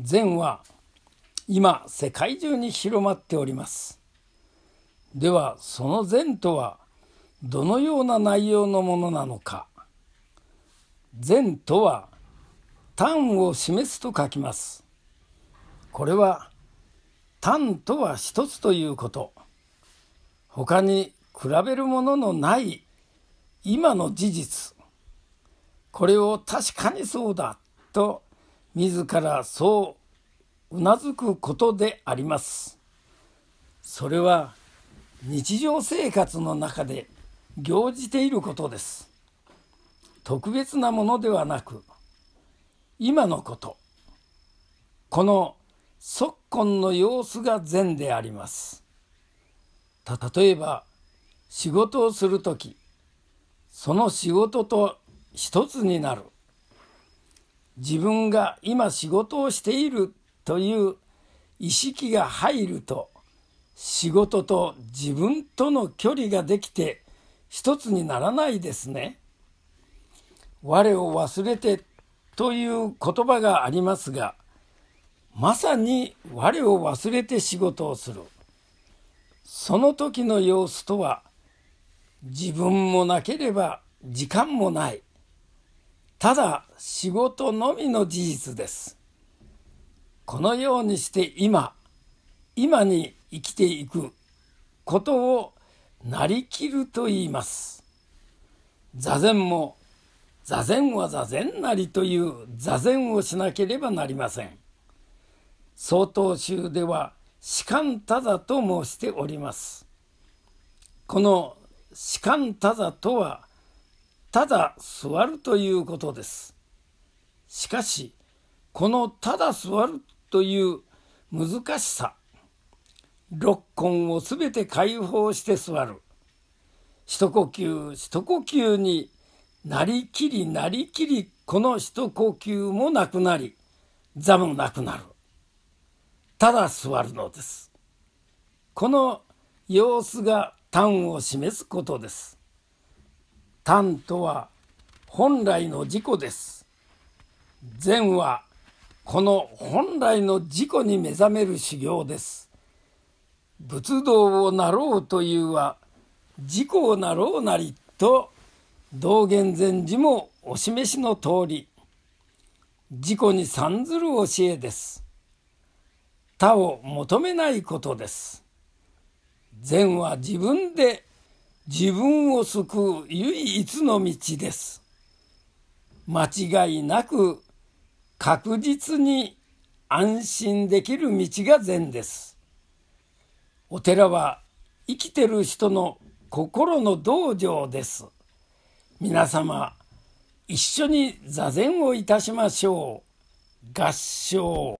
禅は今世界中に広まっております。ではその禅とはどのような内容のものなのか。禅とは単を示すと書きます。これは単とは一つということ。他に比べるもののない今の事実。これを確かにそうだと自らそううなずくことであります。それは日常生活の中で行じていることです。特別なものではなく今のことこの昨今の様子が善であります。例えば仕事をする時その仕事と一つになる。自分が今仕事をしているという意識が入ると仕事と自分との距離ができて一つにならないですね。我を忘れてという言葉がありますがまさに我を忘れて仕事をするその時の様子とは自分もなければ時間もないただ仕事のみの事実です。このようにして今、今に生きていくことをなりきると言います。座禅も座禅は座禅なりという座禅をしなければなりません。曹洞宗では士官多座と申しております。この士官多座とはただ座るということです。しかしこのただ座るという難しさ六根をすべて解放して座る。一呼吸一呼吸になりきりなりきりこの一呼吸もなくなり座もなくなる。ただ座るのです。この様子が端を示すことです。単とは本来の自己です。善はこの本来の自己に目覚める修行です。仏道をなろうというは自己をなろうなりと道元禅師もお示しの通り自己に参ずる教えです。他を求めないことです。善は自分で自分を救う唯一の道です。間違いなく確実に安心できる道が善です。お寺は生きてる人の心の道場です。皆様一緒に座禅をいたしましょう。合唱